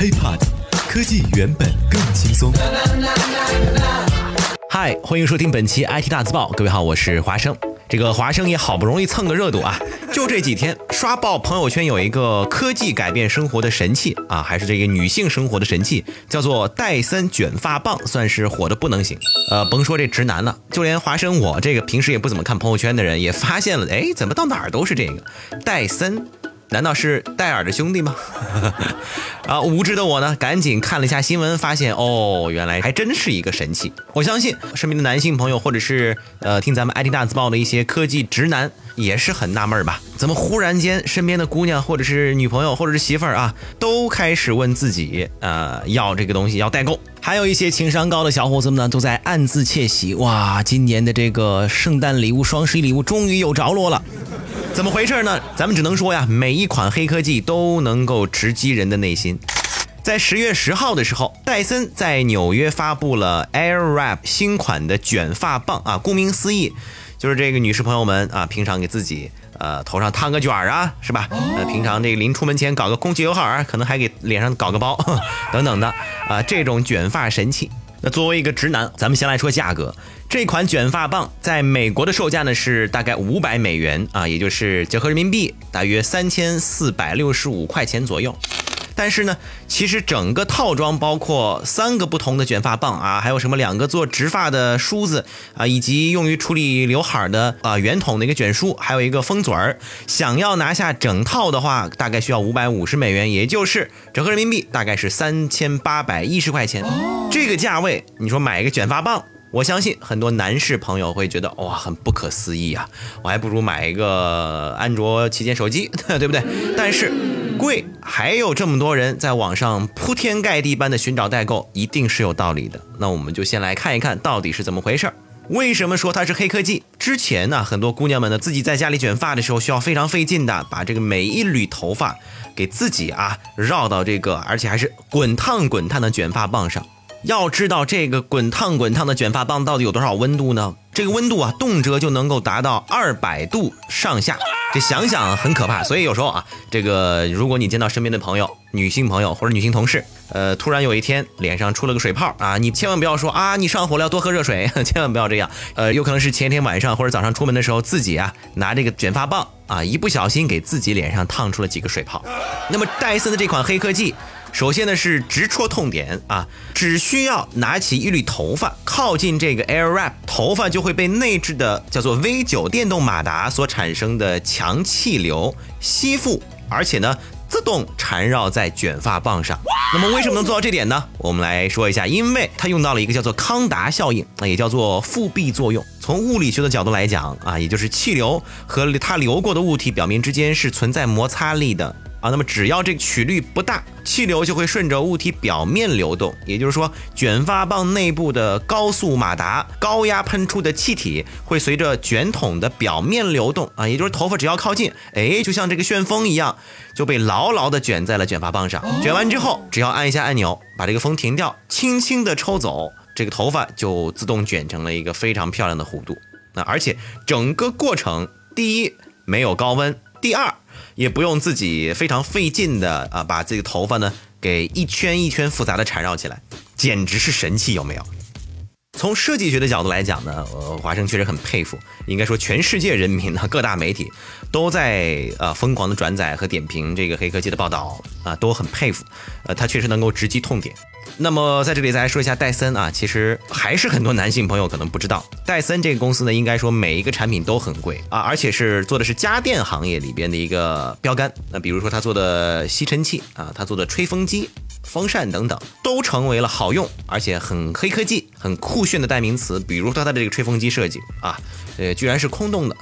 HiPod，科技原本更轻松。嗨，欢迎收听本期 IT 大字报。各位好，我是华生。这个华生也好不容易蹭个热度啊，就这几天刷爆朋友圈有一个科技改变生活的神器啊，还是这个女性生活的神器，叫做戴森卷发棒，算是火的不能行。呃，甭说这直男了，就连华生我这个平时也不怎么看朋友圈的人，也发现了，哎，怎么到哪儿都是这个戴森。难道是戴尔的兄弟吗？啊，无知的我呢，赶紧看了一下新闻，发现哦，原来还真是一个神器。我相信身边的男性朋友，或者是呃听咱们 IT 大字报的一些科技直男，也是很纳闷吧？怎么忽然间身边的姑娘，或者是女朋友，或者是媳妇儿啊，都开始问自己，呃，要这个东西要代购？还有一些情商高的小伙子们呢，都在暗自窃喜，哇，今年的这个圣诞礼物、双十一礼物终于有着落了。怎么回事呢？咱们只能说呀，每一款黑科技都能够直击人的内心。在十月十号的时候，戴森在纽约发布了 Airwrap 新款的卷发棒啊，顾名思义，就是这个女士朋友们啊，平常给自己呃头上烫个卷儿啊，是吧？呃，平常这个临出门前搞个空气刘海儿，可能还给脸上搞个包 等等的啊，这种卷发神器。那作为一个直男，咱们先来说价格。这款卷发棒在美国的售价呢是大概五百美元啊，也就是折合人民币大约三千四百六十五块钱左右。但是呢，其实整个套装包括三个不同的卷发棒啊，还有什么两个做直发的梳子啊，以及用于处理刘海的啊圆筒的一个卷梳，还有一个封嘴儿。想要拿下整套的话，大概需要五百五十美元，也就是折合人民币大概是三千八百一十块钱。这个价位，你说买一个卷发棒？我相信很多男士朋友会觉得哇，很不可思议啊！我还不如买一个安卓旗舰手机，对不对？但是贵，还有这么多人在网上铺天盖地般的寻找代购，一定是有道理的。那我们就先来看一看到底是怎么回事儿。为什么说它是黑科技？之前呢，很多姑娘们呢自己在家里卷发的时候，需要非常费劲的把这个每一缕头发给自己啊绕到这个，而且还是滚烫滚烫的卷发棒上。要知道这个滚烫滚烫的卷发棒到底有多少温度呢？这个温度啊，动辄就能够达到二百度上下，这想想很可怕。所以有时候啊，这个如果你见到身边的朋友、女性朋友或者女性同事，呃，突然有一天脸上出了个水泡啊，你千万不要说啊，你上火了，要多喝热水，千万不要这样。呃，有可能是前天晚上或者早上出门的时候，自己啊拿这个卷发棒啊，一不小心给自己脸上烫出了几个水泡。那么戴森的这款黑科技。首先呢是直戳痛点啊，只需要拿起一缕头发，靠近这个 Airwrap，头发就会被内置的叫做 V9 电动马达所产生的强气流吸附，而且呢自动缠绕在卷发棒上。那么为什么能做到这点呢？我们来说一下，因为它用到了一个叫做康达效应，那也叫做复壁作用。从物理学的角度来讲啊，也就是气流和它流过的物体表面之间是存在摩擦力的。啊，那么只要这个曲率不大，气流就会顺着物体表面流动。也就是说，卷发棒内部的高速马达高压喷出的气体会随着卷筒的表面流动。啊，也就是头发只要靠近，哎，就像这个旋风一样，就被牢牢的卷在了卷发棒上。卷完之后，只要按一下按钮，把这个风停掉，轻轻的抽走，这个头发就自动卷成了一个非常漂亮的弧度。那而且整个过程，第一没有高温，第二。也不用自己非常费劲的啊，把这个头发呢给一圈一圈复杂的缠绕起来，简直是神器，有没有？从设计学的角度来讲呢，呃，华生确实很佩服，应该说全世界人民呢，各大媒体都在呃疯狂的转载和点评这个黑科技的报道啊，都很佩服，呃，他确实能够直击痛点。那么在这里再来说一下戴森啊，其实还是很多男性朋友可能不知道，戴森这个公司呢，应该说每一个产品都很贵啊，而且是做的是家电行业里边的一个标杆。那比如说他做的吸尘器啊，他做的吹风机、风扇等等，都成为了好用而且很黑科技、很酷炫的代名词。比如说它的这个吹风机设计啊。呃，居然是空洞的。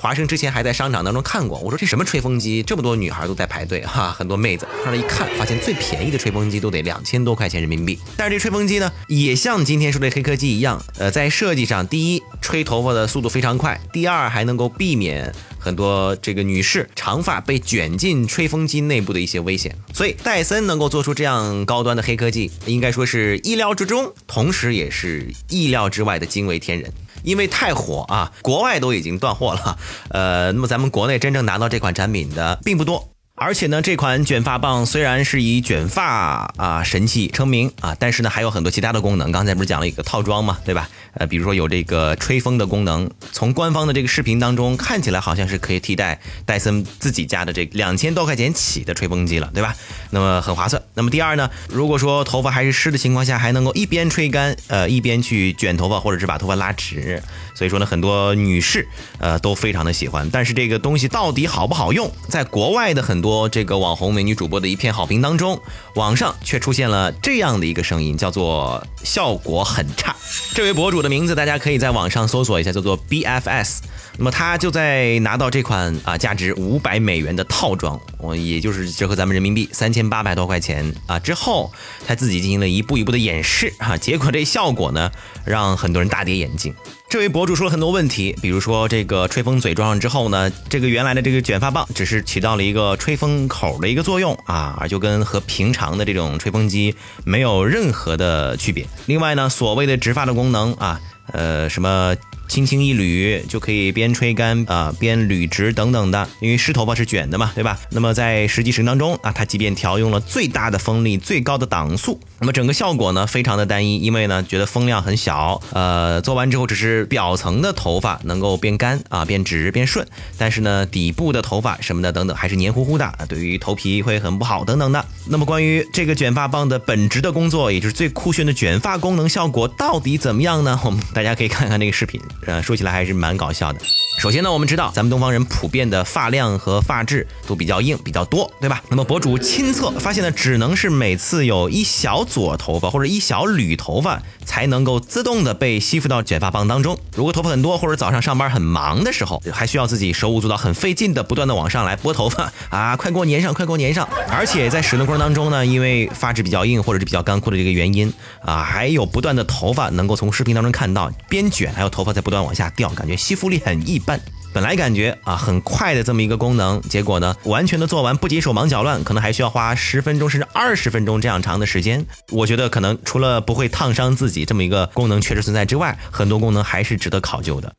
华生之前还在商场当中看过，我说这什么吹风机，这么多女孩都在排队哈，很多妹子上来一看，发现最便宜的吹风机都得两千多块钱人民币。但是这吹风机呢，也像今天说的黑科技一样，呃，在设计上，第一，吹头发的速度非常快；第二，还能够避免很多这个女士长发被卷进吹风机内部的一些危险。所以戴森能够做出这样高端的黑科技，应该说是意料之中，同时也是意料之外的惊为天人。因为太火啊，国外都已经断货了，呃，那么咱们国内真正拿到这款产品的并不多。而且呢，这款卷发棒虽然是以卷发啊神器称名啊，但是呢还有很多其他的功能。刚才不是讲了一个套装嘛，对吧？呃，比如说有这个吹风的功能，从官方的这个视频当中看起来好像是可以替代戴森自己家的这两千多块钱起的吹风机了，对吧？那么很划算。那么第二呢，如果说头发还是湿的情况下，还能够一边吹干，呃，一边去卷头发或者是把头发拉直，所以说呢，很多女士呃都非常的喜欢。但是这个东西到底好不好用，在国外的很多。多这个网红美女主播的一片好评当中，网上却出现了这样的一个声音，叫做效果很差。这位博主的名字大家可以在网上搜索一下，叫做 BFS。那么他就在拿到这款啊价值五百美元的套装，我也就是折合咱们人民币三千八百多块钱啊之后，他自己进行了一步一步的演示啊，结果这效果呢让很多人大跌眼镜。这位博主说了很多问题，比如说这个吹风嘴装上之后呢，这个原来的这个卷发棒只是起到了一个吹风口的一个作用啊，而就跟和平常的这种吹风机没有任何的区别。另外呢，所谓的直发的功能啊，呃，什么？轻轻一捋就可以边吹干啊边捋直等等的，因为湿头发是卷的嘛，对吧？那么在实际使用当中啊，它即便调用了最大的风力、最高的档速，那么整个效果呢非常的单一，因为呢觉得风量很小，呃，做完之后只是表层的头发能够变干啊变直变顺，但是呢底部的头发什么的等等还是黏糊糊的，对于头皮会很不好等等的。那么关于这个卷发棒的本职的工作，也就是最酷炫的卷发功能效果到底怎么样呢？我们大家可以看看那个视频。呃，说起来还是蛮搞笑的。首先呢，我们知道咱们东方人普遍的发量和发质都比较硬，比较多，对吧？那么博主亲测发现呢，只能是每次有一小撮头发或者一小缕头发才能够自动的被吸附到卷发棒当中。如果头发很多或者早上上班很忙的时候，还需要自己手舞足蹈、很费劲的不断的往上来拨头发 啊，快给我粘上，快给我粘上！而且在使用过程当中呢，因为发质比较硬或者是比较干枯的这个原因啊，还有不断的头发能够从视频当中看到边卷，还有头发在不不断往下掉，感觉吸附力很一般。本来感觉啊很快的这么一个功能，结果呢完全的做完，不仅手忙脚乱，可能还需要花十分钟甚至二十分钟这样长的时间。我觉得可能除了不会烫伤自己这么一个功能确实存在之外，很多功能还是值得考究的。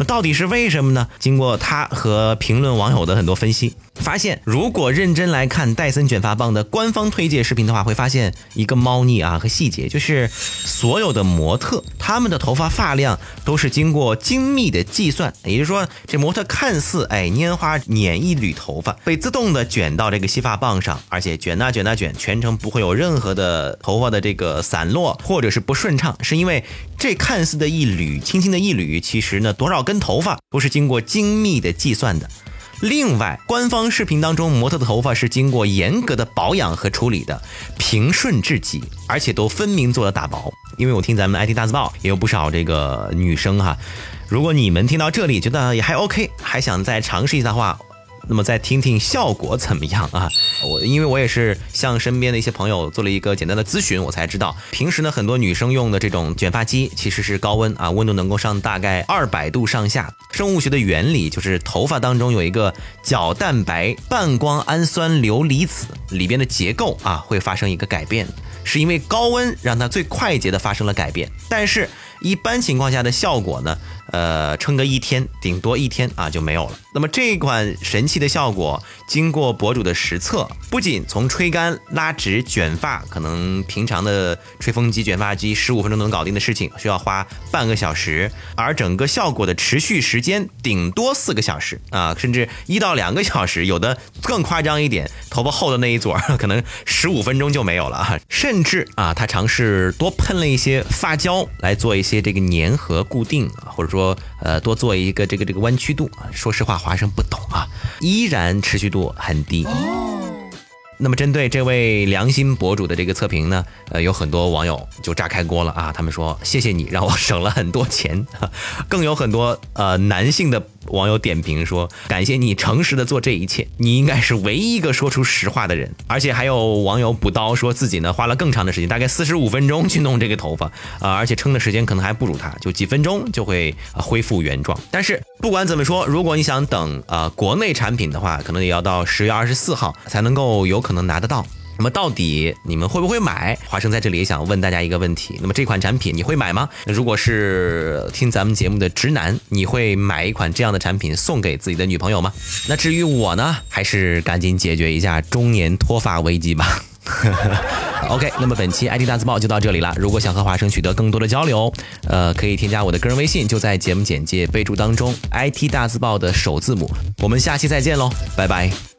那到底是为什么呢？经过他和评论网友的很多分析，发现如果认真来看戴森卷发棒的官方推介视频的话，会发现一个猫腻啊和细节，就是所有的模特他们的头发发量都是经过精密的计算，也就是说，这模特看似哎拈花捻一缕头发被自动的卷到这个吸发棒上，而且卷啊卷啊卷，全程不会有任何的头发的这个散落或者是不顺畅，是因为这看似的一缕轻轻的一缕，其实呢多少。根头发都是经过精密的计算的。另外，官方视频当中模特的头发是经过严格的保养和处理的，平顺至极，而且都分明做了打薄。因为我听咱们 IT 大字报也有不少这个女生哈，如果你们听到这里觉得也还 OK，还想再尝试一下的话。那么再听听效果怎么样啊？我因为我也是向身边的一些朋友做了一个简单的咨询，我才知道，平时呢很多女生用的这种卷发机其实是高温啊，温度能够上大概二百度上下。生物学的原理就是头发当中有一个角蛋白半胱氨酸硫离子里边的结构啊会发生一个改变，是因为高温让它最快捷的发生了改变，但是。一般情况下的效果呢，呃，撑个一天，顶多一天啊就没有了。那么这款神器的效果，经过博主的实测，不仅从吹干、拉直、卷发，可能平常的吹风机、卷发机十五分钟能搞定的事情，需要花半个小时，而整个效果的持续时间顶多四个小时啊，甚至一到两个小时，有的更夸张一点，头发厚的那一撮 可能十五分钟就没有了啊，甚至啊，他尝试多喷了一些发胶来做一些。这个粘合固定，或者说呃多做一个这个这个弯曲度，说实话华生不懂啊，依然持续度很低。那么针对这位良心博主的这个测评呢，呃，有很多网友就炸开锅了啊！他们说谢谢你让我省了很多钱，更有很多呃男性的网友点评说感谢你诚实的做这一切，你应该是唯一一个说出实话的人。而且还有网友补刀说自己呢花了更长的时间，大概四十五分钟去弄这个头发啊，而且撑的时间可能还不如他，就几分钟就会恢复原状。但是不管怎么说，如果你想等呃国内产品的话，可能也要到十月二十四号才能够有。可能拿得到，那么到底你们会不会买？华生在这里也想问大家一个问题：那么这款产品你会买吗？那如果是听咱们节目的直男，你会买一款这样的产品送给自己的女朋友吗？那至于我呢，还是赶紧解决一下中年脱发危机吧。OK，那么本期 IT 大字报就到这里了。如果想和华生取得更多的交流，呃，可以添加我的个人微信，就在节目简介备注当中，IT 大字报的首字母。我们下期再见喽，拜拜。